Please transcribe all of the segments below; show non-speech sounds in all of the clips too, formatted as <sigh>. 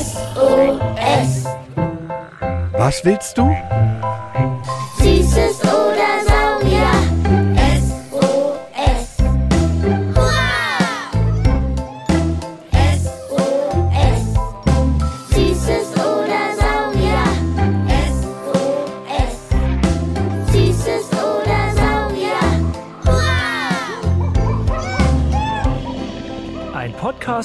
SOS. Was willst du?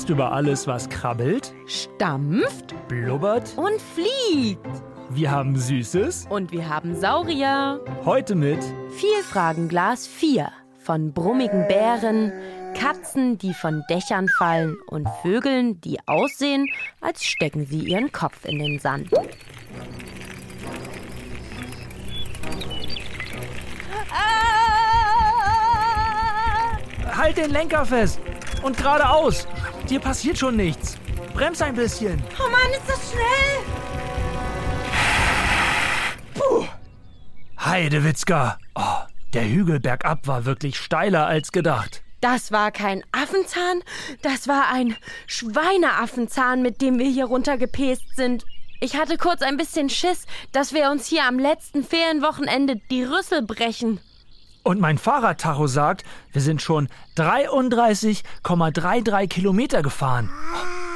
Podcast über alles, was krabbelt, stampft blubbert. und fliegt. Wir haben Süßes. Und wir haben Saurier. Heute mit Vielfragenglas 4 von brummigen Bären, Katzen, die von Dächern fallen und Vögeln, die aussehen, als stecken sie ihren Kopf in den Sand. Halt den Lenker fest und geradeaus. Dir passiert schon nichts. Brems ein bisschen. Oh Mann, ist das schnell! Heidewitzka. Oh, der Hügel bergab war wirklich steiler als gedacht. Das war kein Affenzahn, das war ein Schweineaffenzahn, mit dem wir hier runtergepest sind. Ich hatte kurz ein bisschen Schiss, dass wir uns hier am letzten Ferienwochenende die Rüssel brechen. Und mein Fahrradtacho sagt, wir sind schon 33,33 Kilometer gefahren.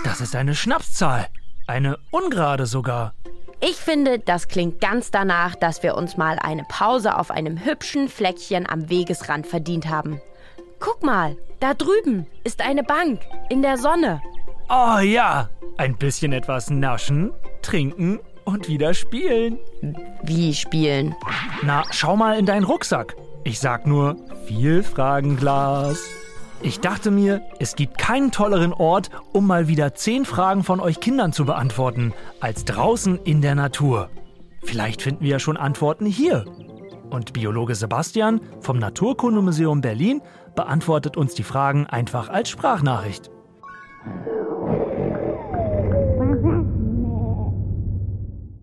Das ist eine Schnapszahl. Eine ungerade sogar. Ich finde, das klingt ganz danach, dass wir uns mal eine Pause auf einem hübschen Fleckchen am Wegesrand verdient haben. Guck mal, da drüben ist eine Bank in der Sonne. Oh ja, ein bisschen etwas naschen, trinken und wieder spielen. Wie spielen? Na, schau mal in deinen Rucksack. Ich sag nur, viel Fragenglas. Ich dachte mir, es gibt keinen tolleren Ort, um mal wieder zehn Fragen von euch Kindern zu beantworten, als draußen in der Natur. Vielleicht finden wir ja schon Antworten hier. Und Biologe Sebastian vom Naturkundemuseum Berlin beantwortet uns die Fragen einfach als Sprachnachricht.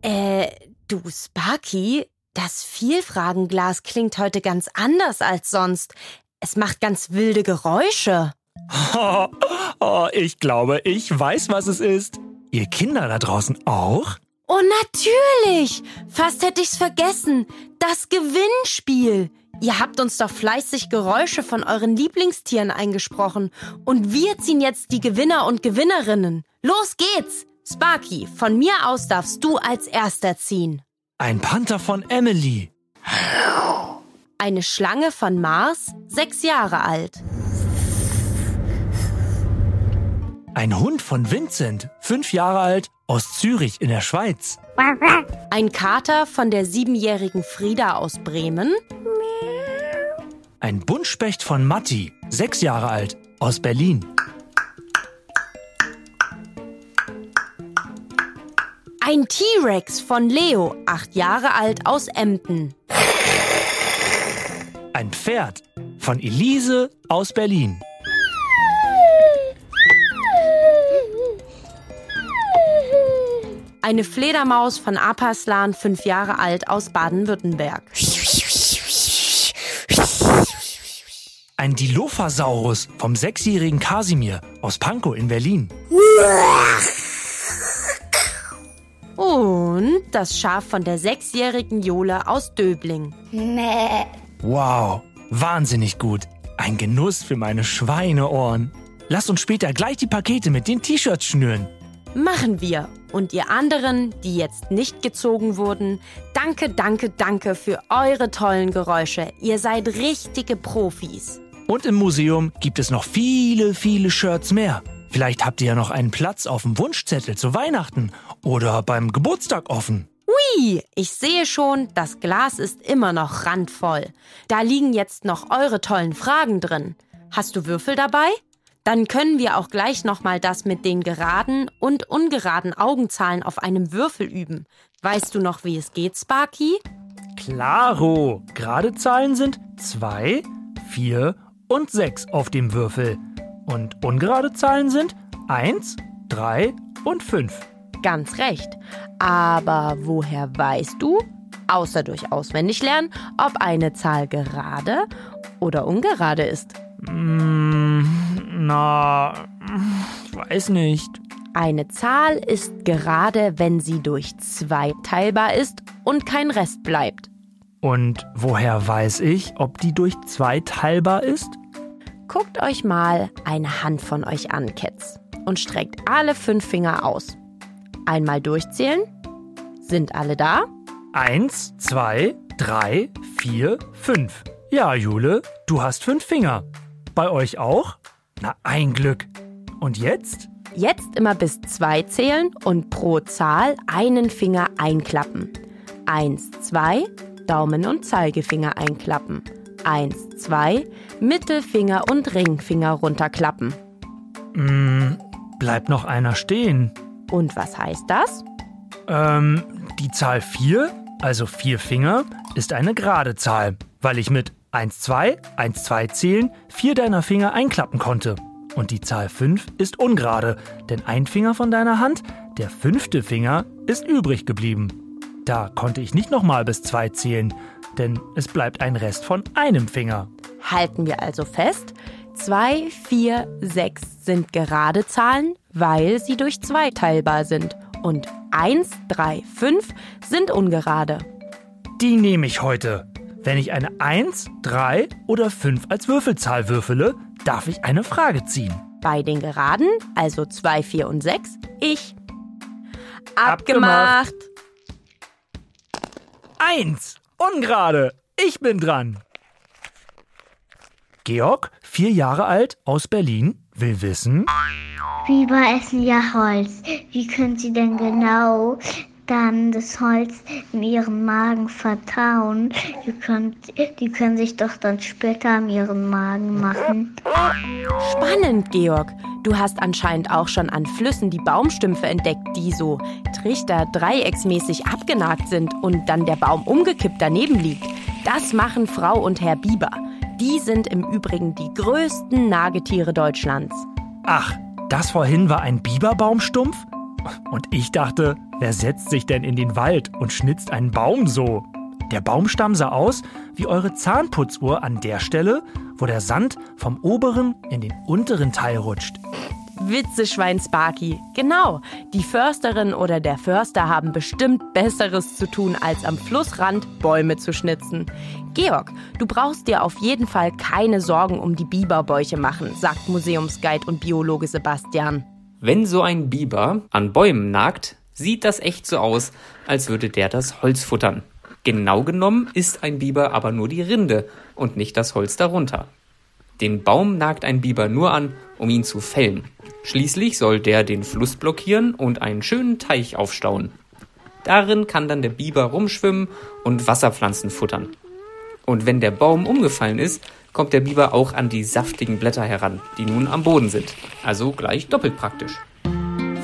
Äh, du Sparky, das Vielfragenglas klingt heute ganz anders als sonst. Es macht ganz wilde Geräusche. Oh, <laughs> oh, ich glaube, ich weiß, was es ist. Ihr Kinder da draußen auch? Oh, natürlich! Fast hätte ich's vergessen. Das Gewinnspiel. Ihr habt uns doch fleißig Geräusche von euren Lieblingstieren eingesprochen. Und wir ziehen jetzt die Gewinner und Gewinnerinnen. Los geht's! Sparky, von mir aus darfst du als Erster ziehen. Ein Panther von Emily. Eine Schlange von Mars, sechs Jahre alt. Ein Hund von Vincent, fünf Jahre alt, aus Zürich in der Schweiz. Ein Kater von der siebenjährigen Frieda aus Bremen. Ein Buntspecht von Matti, sechs Jahre alt, aus Berlin. Ein T-Rex von Leo, acht Jahre alt, aus Emden. Ein Pferd von Elise aus Berlin. Eine Fledermaus von Apaslan, fünf Jahre alt, aus Baden-Württemberg. Ein Dilophosaurus vom sechsjährigen Kasimir aus Pankow in Berlin. <laughs> Und das Schaf von der sechsjährigen Jole aus Döbling. Wow, wahnsinnig gut. Ein Genuss für meine Schweineohren. Lasst uns später gleich die Pakete mit den T-Shirts schnüren. Machen wir. Und ihr anderen, die jetzt nicht gezogen wurden, danke, danke, danke für eure tollen Geräusche. Ihr seid richtige Profis. Und im Museum gibt es noch viele, viele Shirts mehr. Vielleicht habt ihr ja noch einen Platz auf dem Wunschzettel zu Weihnachten oder beim Geburtstag offen. Hui, ich sehe schon, das Glas ist immer noch randvoll. Da liegen jetzt noch eure tollen Fragen drin. Hast du Würfel dabei? Dann können wir auch gleich nochmal das mit den geraden und ungeraden Augenzahlen auf einem Würfel üben. Weißt du noch, wie es geht, Sparky? Klaro, gerade Zahlen sind 2, 4 und 6 auf dem Würfel. Und ungerade Zahlen sind 1, 3 und 5. Ganz recht. Aber woher weißt du, außer durch Auswendiglernen, ob eine Zahl gerade oder ungerade ist? Mm, na, ich weiß nicht. Eine Zahl ist gerade, wenn sie durch zwei teilbar ist und kein Rest bleibt. Und woher weiß ich, ob die durch zwei teilbar ist? Guckt euch mal eine Hand von euch an, Kids, und streckt alle fünf Finger aus. Einmal durchzählen. Sind alle da? Eins, zwei, drei, vier, fünf. Ja, Jule, du hast fünf Finger. Bei euch auch? Na, ein Glück. Und jetzt? Jetzt immer bis zwei zählen und pro Zahl einen Finger einklappen. Eins, zwei, Daumen und Zeigefinger einklappen. Eins, zwei, Mittelfinger und Ringfinger runterklappen. Mm, bleibt noch einer stehen. Und was heißt das? Ähm, die Zahl 4, also vier Finger, ist eine gerade Zahl, weil ich mit 1, 2, 1, 2 zählen vier deiner Finger einklappen konnte. Und die Zahl 5 ist ungerade, denn ein Finger von deiner Hand, der fünfte Finger, ist übrig geblieben. Da konnte ich nicht nochmal bis 2 zählen, denn es bleibt ein Rest von einem Finger. Halten wir also fest, 2, 4, 6 sind gerade Zahlen, weil sie durch 2 teilbar sind. Und 1, 3, 5 sind ungerade. Die nehme ich heute. Wenn ich eine 1, 3 oder 5 als Würfelzahl würfele, darf ich eine Frage ziehen. Bei den Geraden, also 2, 4 und 6, ich. Abgemacht. Eins. Ungerade. Ich bin dran. Georg, vier Jahre alt, aus Berlin, will wissen. Biber essen ja Holz. Wie können sie denn genau dann das Holz in ihren Magen vertauen? Die können, die können sich doch dann später in ihren Magen machen. Spannend, Georg. Du hast anscheinend auch schon an Flüssen die Baumstümpfe entdeckt, die so Trichter dreiecksmäßig abgenagt sind und dann der Baum umgekippt daneben liegt. Das machen Frau und Herr Biber. Die sind im Übrigen die größten Nagetiere Deutschlands. Ach, das vorhin war ein Biberbaumstumpf? Und ich dachte, wer setzt sich denn in den Wald und schnitzt einen Baum so? Der Baumstamm sah aus wie eure Zahnputzuhr an der Stelle, wo der Sand vom oberen in den unteren Teil rutscht. Witzeschwein Sparky. Genau. Die Försterin oder der Förster haben bestimmt Besseres zu tun, als am Flussrand Bäume zu schnitzen. Georg, du brauchst dir auf jeden Fall keine Sorgen um die Biberbäuche machen, sagt Museumsguide und Biologe Sebastian. Wenn so ein Biber an Bäumen nagt, sieht das echt so aus, als würde der das Holz futtern. Genau genommen ist ein Biber aber nur die Rinde und nicht das Holz darunter. Den Baum nagt ein Biber nur an, um ihn zu fällen. Schließlich soll der den Fluss blockieren und einen schönen Teich aufstauen. Darin kann dann der Biber rumschwimmen und Wasserpflanzen futtern. Und wenn der Baum umgefallen ist, kommt der Biber auch an die saftigen Blätter heran, die nun am Boden sind. Also gleich doppelt praktisch.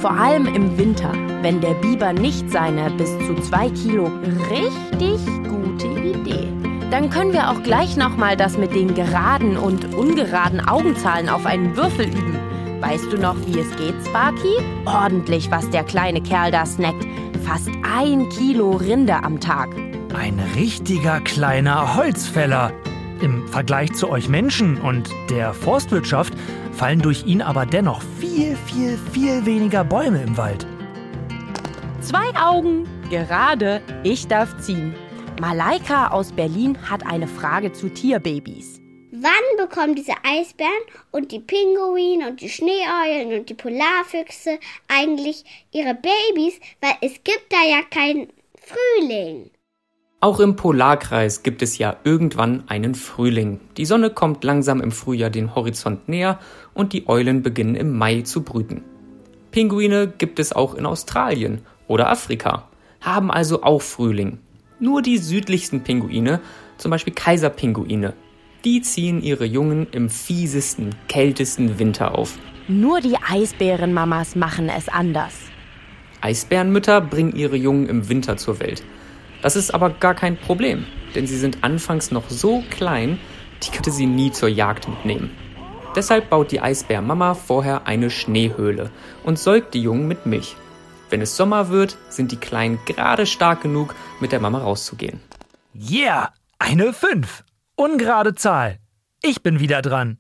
Vor allem im Winter, wenn der Biber nicht seine bis zu zwei Kilo richtig gute Idee. Dann können wir auch gleich nochmal das mit den geraden und ungeraden Augenzahlen auf einen Würfel üben. Weißt du noch, wie es geht, Sparky? Ordentlich, was der kleine Kerl da snackt. Fast ein Kilo Rinde am Tag. Ein richtiger kleiner Holzfäller. Im Vergleich zu euch Menschen und der Forstwirtschaft fallen durch ihn aber dennoch viel, viel, viel weniger Bäume im Wald. Zwei Augen, gerade, ich darf ziehen. Malaika aus Berlin hat eine Frage zu Tierbabys. Wann bekommen diese Eisbären und die Pinguine und die Schneeeulen und die Polarfüchse eigentlich ihre Babys? Weil es gibt da ja keinen Frühling. Auch im Polarkreis gibt es ja irgendwann einen Frühling. Die Sonne kommt langsam im Frühjahr den Horizont näher und die Eulen beginnen im Mai zu brüten. Pinguine gibt es auch in Australien oder Afrika, haben also auch Frühling. Nur die südlichsten Pinguine, zum Beispiel Kaiserpinguine, die ziehen ihre Jungen im fiesesten, kältesten Winter auf. Nur die Eisbärenmamas machen es anders. Eisbärenmütter bringen ihre Jungen im Winter zur Welt. Das ist aber gar kein Problem, denn sie sind anfangs noch so klein, die könnte sie nie zur Jagd mitnehmen. Deshalb baut die Eisbärmama vorher eine Schneehöhle und säugt die Jungen mit Milch. Wenn es Sommer wird, sind die Kleinen gerade stark genug, mit der Mama rauszugehen. Yeah, eine 5. Ungerade Zahl. Ich bin wieder dran.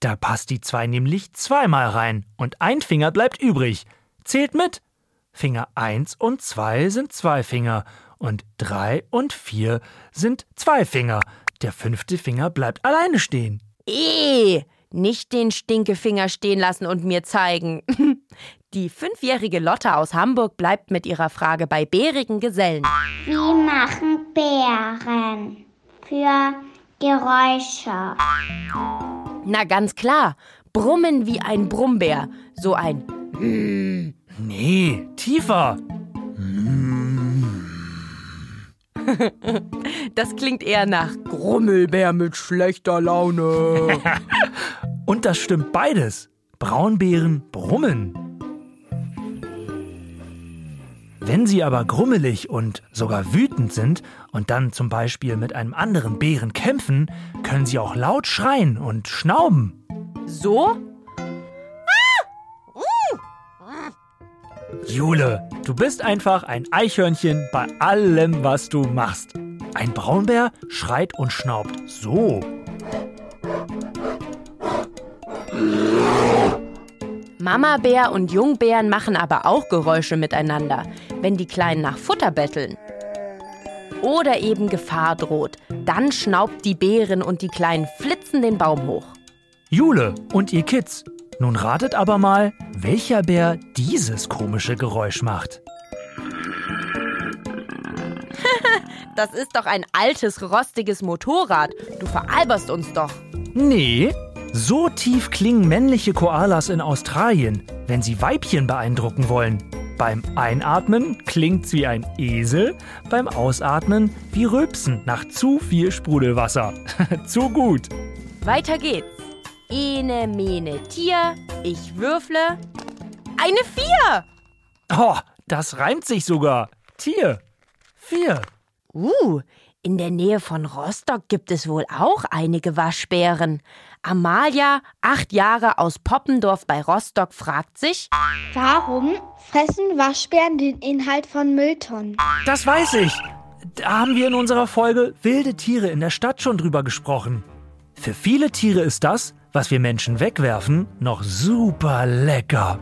Da passt die 2 nämlich zweimal rein und ein Finger bleibt übrig. Zählt mit. Finger 1 und 2 sind zwei Finger und 3 und 4 sind zwei Finger. Der fünfte Finger bleibt alleine stehen. Eh, nicht den Stinkefinger stehen lassen und mir zeigen. <laughs> Die fünfjährige Lotte aus Hamburg bleibt mit ihrer Frage bei bärigen Gesellen. Wie machen Bären für Geräusche? Na ganz klar, brummen wie ein Brummbär. So ein Nee, tiefer. Das klingt eher nach Grummelbär mit schlechter Laune. <laughs> Und das stimmt beides. Braunbären brummen. Wenn sie aber grummelig und sogar wütend sind und dann zum Beispiel mit einem anderen Bären kämpfen, können sie auch laut schreien und schnauben. So? Jule, du bist einfach ein Eichhörnchen bei allem, was du machst. Ein Braunbär schreit und schnaubt so. Mama-Bär und Jungbären machen aber auch Geräusche miteinander, wenn die Kleinen nach Futter betteln. Oder eben Gefahr droht. Dann schnaubt die Bärin und die Kleinen flitzen den Baum hoch. Jule und ihr Kids, nun ratet aber mal, welcher Bär dieses komische Geräusch macht. <laughs> Das ist doch ein altes, rostiges Motorrad. Du veralberst uns doch. Nee, so tief klingen männliche Koalas in Australien, wenn sie Weibchen beeindrucken wollen. Beim Einatmen klingt's wie ein Esel, beim Ausatmen wie Rülpsen nach zu viel Sprudelwasser. <laughs> zu gut. Weiter geht's. Ene, mene, Tier. Ich würfle. Eine Vier. Oh, das reimt sich sogar. Tier. Vier. Uh, in der Nähe von Rostock gibt es wohl auch einige Waschbären. Amalia, acht Jahre aus Poppendorf bei Rostock, fragt sich, Warum fressen Waschbären den Inhalt von Mülltonnen? Das weiß ich. Da haben wir in unserer Folge Wilde Tiere in der Stadt schon drüber gesprochen. Für viele Tiere ist das, was wir Menschen wegwerfen, noch super lecker.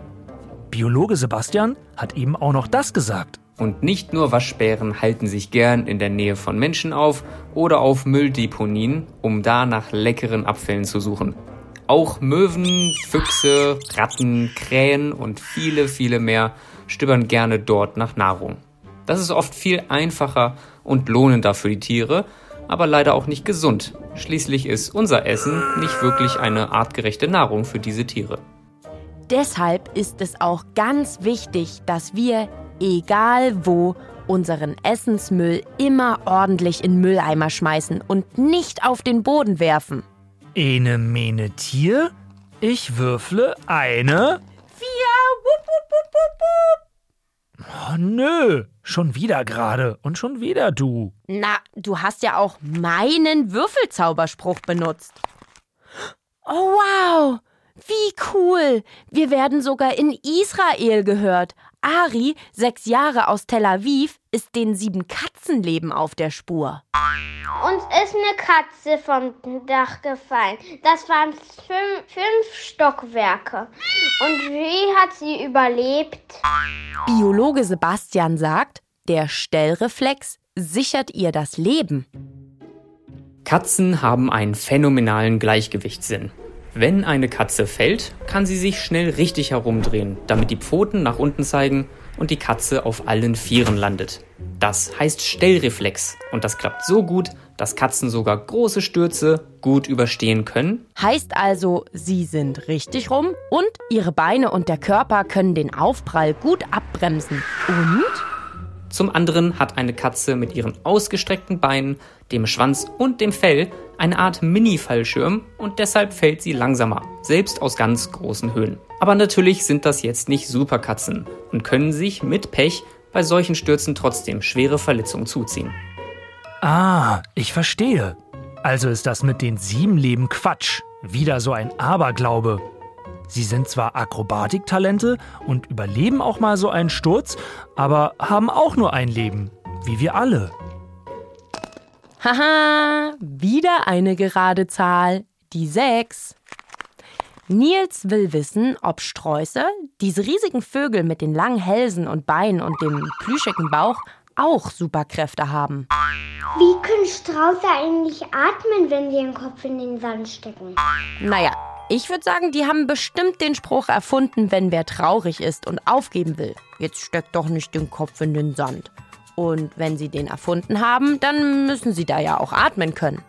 Biologe Sebastian hat eben auch noch das gesagt. Und nicht nur Waschbären halten sich gern in der Nähe von Menschen auf oder auf Mülldeponien, um da nach leckeren Abfällen zu suchen. Auch Möwen, Füchse, Ratten, Krähen und viele, viele mehr stöbern gerne dort nach Nahrung. Das ist oft viel einfacher und lohnender für die Tiere, aber leider auch nicht gesund. Schließlich ist unser Essen nicht wirklich eine artgerechte Nahrung für diese Tiere. deshalb ist es auch ganz wichtig, dass wir, egal wo, unseren Essensmüll immer ordentlich in Mülleimer schmeißen und nicht auf den Boden werfen. Ene mene Tier, ich würfle eine. Vier, wupp, wupp, wupp, wupp, wupp. Oh, nö, schon wieder gerade und schon wieder du. Na, du hast ja auch meinen Würfelzauberspruch benutzt. Oh wow, wie cool. Wir werden sogar in Israel gehört. Ari, sechs Jahre aus Tel Aviv, ist den sieben Katzenleben auf der Spur. Uns ist eine Katze vom Dach gefallen. Das waren fünf, fünf Stockwerke. Und wie hat sie überlebt? Biologe Sebastian sagt, der Stellreflex sichert ihr das Leben. Katzen haben einen phänomenalen Gleichgewichtssinn. Wenn eine Katze fällt, kann sie sich schnell richtig herumdrehen, damit die Pfoten nach unten zeigen und die Katze auf allen Vieren landet. Das heißt Stellreflex und das klappt so gut, dass Katzen sogar große Stürze gut überstehen können. Heißt also, sie sind richtig rum und ihre Beine und der Körper können den Aufprall gut abbremsen. Und Zum anderen hat eine Katze mit ihren ausgestreckten Beinen, dem Schwanz und dem Fell eine Art Mini-Fallschirm und deshalb fällt sie langsamer, selbst aus ganz großen Höhen. Aber natürlich sind das jetzt nicht Superkatzen und können sich mit Pech bei solchen Stürzen trotzdem schwere Verletzungen zuziehen. Ah, ich verstehe. Also ist das mit den sieben Leben Quatsch. Wieder so ein Aberglaube. Sie sind zwar Akrobatiktalente und überleben auch mal so einen Sturz, aber haben auch nur ein Leben, wie wir alle. haha, wieder eine gerade Zahl, die 6. Nils will wissen, ob Sträuße, diese riesigen Vögel mit den langen Hälsen und Beinen und dem plüschigen Bauch, auch Superkräfte haben. Wie können Strauße eigentlich atmen, wenn sie ihren Kopf in den Sand stecken? Naja, ich würde sagen, die haben bestimmt den Spruch erfunden, wenn wer traurig ist und aufgeben will. Jetzt steckt doch nicht den Kopf in den Sand. Und wenn sie den erfunden haben, dann müssen sie da ja auch atmen können.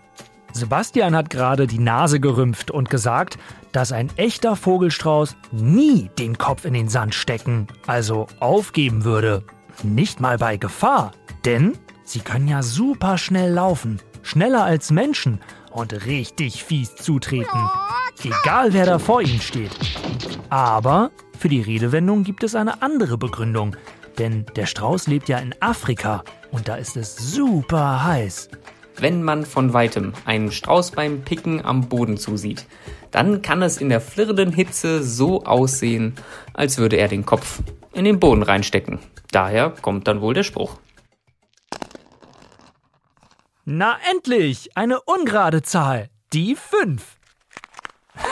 Sebastian hat gerade die Nase gerümpft und gesagt, dass ein echter Vogelstrauß nie den Kopf in den Sand stecken, also aufgeben würde. Nicht mal bei Gefahr. Denn sie können ja super schnell laufen. Schneller als Menschen und richtig fies zutreten. Egal wer da vor ihnen steht. Aber für die Redewendung gibt es eine andere Begründung. Denn der Strauß lebt ja in Afrika und da ist es super heiß. Wenn man von weitem einen Strauß beim Picken am Boden zusieht, dann kann es in der flirrenden Hitze so aussehen, als würde er den Kopf in den Boden reinstecken. Daher kommt dann wohl der Spruch. Na endlich, eine ungerade Zahl, die 5.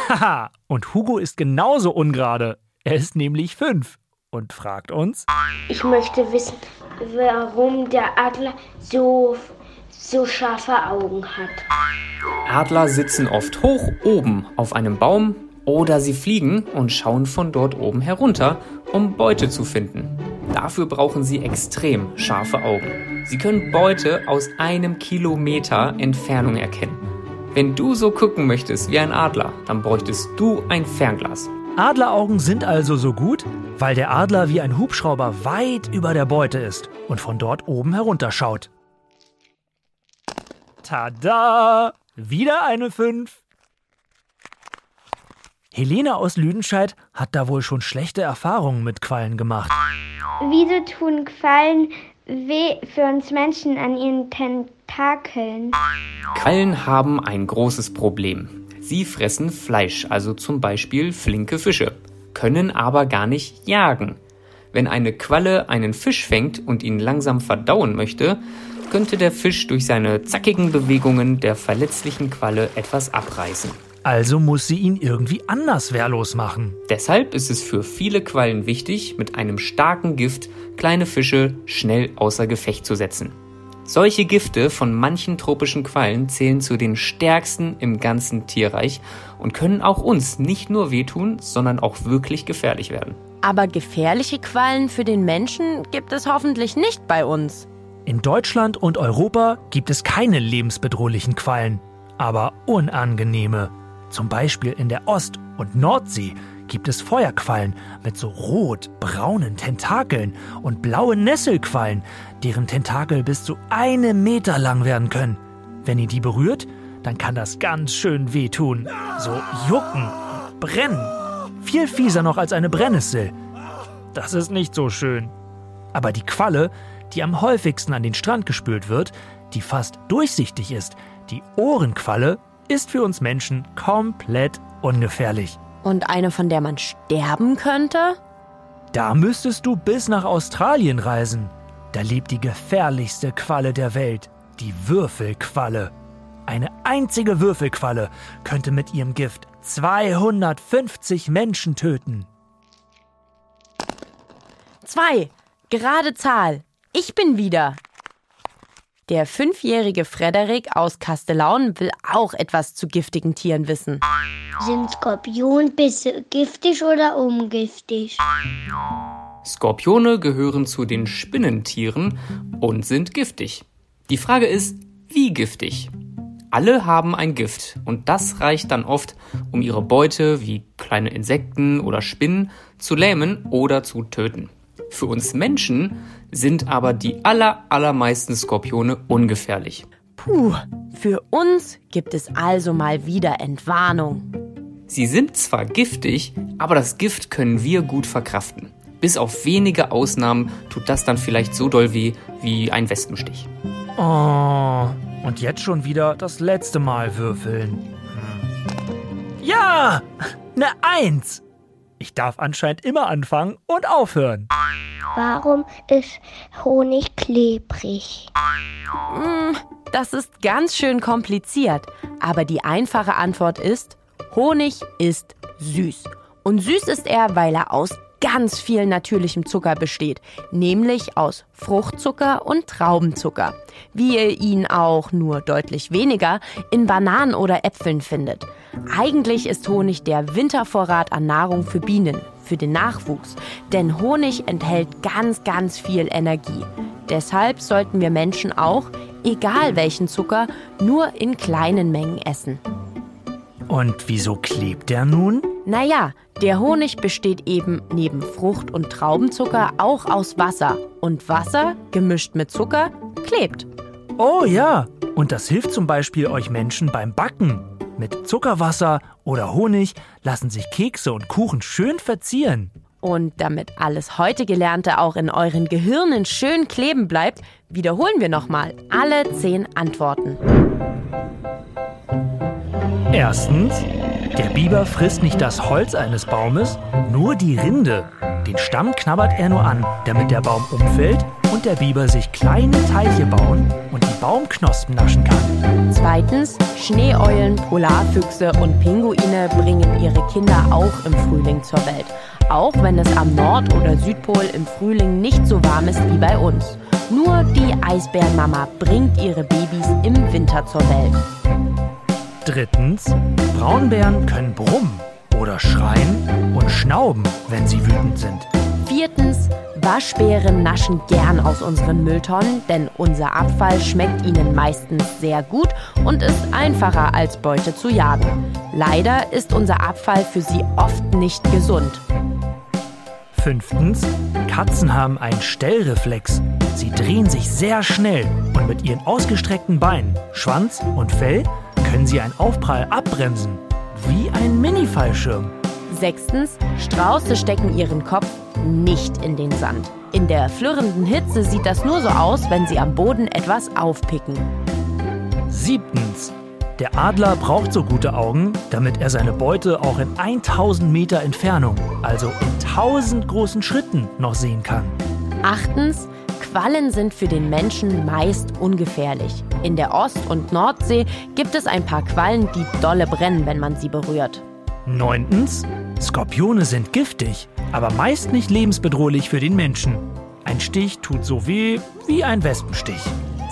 Haha, und Hugo ist genauso ungerade. Er ist nämlich 5 und fragt uns, Ich möchte wissen, warum der Adler so, so scharfe Augen hat. Adler sitzen oft hoch oben auf einem Baum oder sie fliegen und schauen von dort oben herunter, um Beute zu finden. Dafür brauchen sie extrem scharfe Augen. Sie können Beute aus einem Kilometer Entfernung erkennen. Wenn du so gucken möchtest wie ein Adler, dann bräuchtest du ein Fernglas. Adleraugen sind also so gut, weil der Adler wie ein Hubschrauber weit über der Beute ist und von dort oben herunterschaut. Tada! Wieder eine 5. Helene aus Lüdenscheid hat da wohl schon schlechte Erfahrungen mit Quallen gemacht. Wieso tun Quallen weh für uns Menschen an ihren Tentakeln? Quallen haben ein großes Problem. Sie fressen Fleisch, also zum Beispiel flinke Fische, können aber gar nicht jagen. Wenn eine Qualle einen Fisch fängt und ihn langsam verdauen möchte, könnte der Fisch durch seine zackigen Bewegungen der verletzlichen Qualle etwas abreißen. Also muss sie ihn irgendwie anders wehrlos machen. Deshalb ist es für viele Quallen wichtig, mit einem starken Gift kleine Fische schnell außer Gefecht zu setzen. Solche Gifte von manchen tropischen Quallen zählen zu den stärksten im ganzen Tierreich und können auch uns nicht nur wehtun, sondern auch wirklich gefährlich werden. Aber gefährliche Quallen für den Menschen gibt es hoffentlich nicht bei uns. In Deutschland und Europa gibt es keine lebensbedrohlichen Quallen, aber unangenehme. Zum Beispiel in der Ost- und Nordsee gibt es Feuerquallen mit so rot-braunen Tentakeln und blauen Nesselquallen, deren Tentakel bis zu einem Meter lang werden können. Wenn ihr die berührt, dann kann das ganz schön wehtun. So jucken, brennen. Viel fieser noch als eine Brennnessel. Das ist nicht so schön. Aber die Qualle, die am häufigsten an den Strand gespült wird, die fast durchsichtig ist, die Ohrenqualle, ist für uns Menschen komplett ungefährlich. Und eine, von der man sterben könnte? Da müsstest du bis nach Australien reisen. Da lebt die gefährlichste Qualle der Welt, die Würfelqualle. Eine einzige Würfelqualle könnte mit ihrem Gift 250 Menschen töten. Zwei. Gerade Zahl. Ich bin wieder. Der fünfjährige Frederik aus Kastellaun will auch etwas zu giftigen Tieren wissen. Sind Skorpionbisse giftig oder ungiftig? Skorpione gehören zu den Spinnentieren und sind giftig. Die Frage ist, wie giftig? Alle haben ein Gift und das reicht dann oft, um ihre Beute wie kleine Insekten oder Spinnen zu lähmen oder zu töten. Für uns Menschen sind aber die aller, allermeisten Skorpione ungefährlich. Puh, für uns gibt es also mal wieder Entwarnung. Sie sind zwar giftig, aber das Gift können wir gut verkraften. Bis auf wenige Ausnahmen tut das dann vielleicht so doll weh wie ein Wespenstich. Oh, und jetzt schon wieder das letzte Mal würfeln. Hm. Ja, eine Eins. Ich darf anscheinend immer anfangen und aufhören. Warum ist Honig klebrig? Hm, das ist ganz schön kompliziert, aber die einfache Antwort ist, Honig ist süß. Und süß ist er, weil er aus ganz viel natürlichem Zucker besteht, nämlich aus Fruchtzucker und Traubenzucker, wie ihr ihn auch nur deutlich weniger in Bananen oder Äpfeln findet. Eigentlich ist Honig der Wintervorrat an Nahrung für Bienen, für den Nachwuchs, denn Honig enthält ganz, ganz viel Energie. Deshalb sollten wir Menschen auch, egal welchen Zucker, nur in kleinen Mengen essen. Und wieso klebt der nun? Naja, der Honig besteht eben neben Frucht- und Traubenzucker auch aus Wasser. Und Wasser, gemischt mit Zucker, klebt. Oh ja, und das hilft zum Beispiel euch Menschen beim Backen. Mit Zuckerwasser oder Honig lassen sich Kekse und Kuchen schön verzieren. Und damit alles heute Gelernte auch in euren Gehirnen schön kleben bleibt, wiederholen wir nochmal alle zehn Antworten. Erstens, der Biber frisst nicht das Holz eines Baumes, nur die Rinde. Den Stamm knabbert er nur an, damit der Baum umfällt und der Biber sich kleine Teiche bauen und die Baumknospen naschen kann. Zweitens, Schneeeulen, Polarfüchse und Pinguine bringen ihre Kinder auch im Frühling zur Welt. Auch wenn es am Nord- oder Südpol im Frühling nicht so warm ist wie bei uns. Nur die Eisbärenmama bringt ihre Babys im Winter zur Welt. Drittens, Braunbären können brummen oder schreien und schnauben, wenn sie wütend sind. Viertens, Waschbären naschen gern aus unseren Mülltonnen, denn unser Abfall schmeckt ihnen meistens sehr gut und ist einfacher als Beute zu jagen. Leider ist unser Abfall für sie oft nicht gesund. Fünftens, Katzen haben einen Stellreflex. Sie drehen sich sehr schnell und mit ihren ausgestreckten Beinen, Schwanz und Fell können sie einen Aufprall abbremsen. Wie ein Mini-Fallschirm. Sechstens, Strauße stecken ihren Kopf nicht in den Sand. In der flirrenden Hitze sieht das nur so aus, wenn sie am Boden etwas aufpicken. Siebtens, der Adler braucht so gute Augen, damit er seine Beute auch in 1000 Meter Entfernung, also in 1000 großen Schritten, noch sehen kann. Achtens, Quallen sind für den Menschen meist ungefährlich. In der Ost- und Nordsee gibt es ein paar Quallen, die dolle brennen, wenn man sie berührt. Neuntens, Skorpione sind giftig, aber meist nicht lebensbedrohlich für den Menschen. Ein Stich tut so weh wie ein Wespenstich.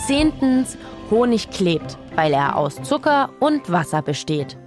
Zehntens, Honig klebt, weil er aus Zucker und Wasser besteht.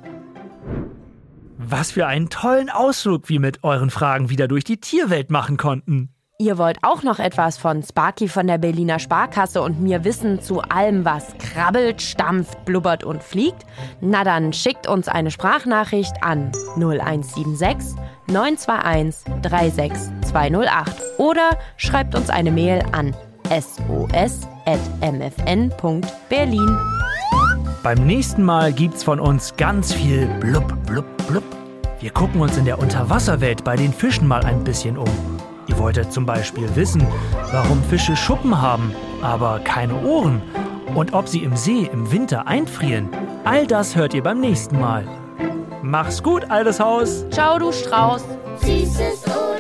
Was für einen tollen Ausflug wir mit euren Fragen wieder durch die Tierwelt machen konnten. Ihr wollt auch noch etwas von Sparky von der Berliner Sparkasse und mir wissen zu allem, was krabbelt, stampft, blubbert und fliegt? Na dann schickt uns eine Sprachnachricht an 0176 921 36208 oder schreibt uns eine Mail an sos.mfn.berlin. Beim nächsten Mal gibt's von uns ganz viel blub, blub, blub. Wir gucken uns in der Unterwasserwelt bei den Fischen mal ein bisschen um. Ihr wolltet zum Beispiel wissen, warum Fische Schuppen haben, aber keine Ohren und ob sie im See im Winter einfrieren. All das hört ihr beim nächsten Mal. Mach's gut, altes Haus. Ciao, du Strauß. Süßes Ohr.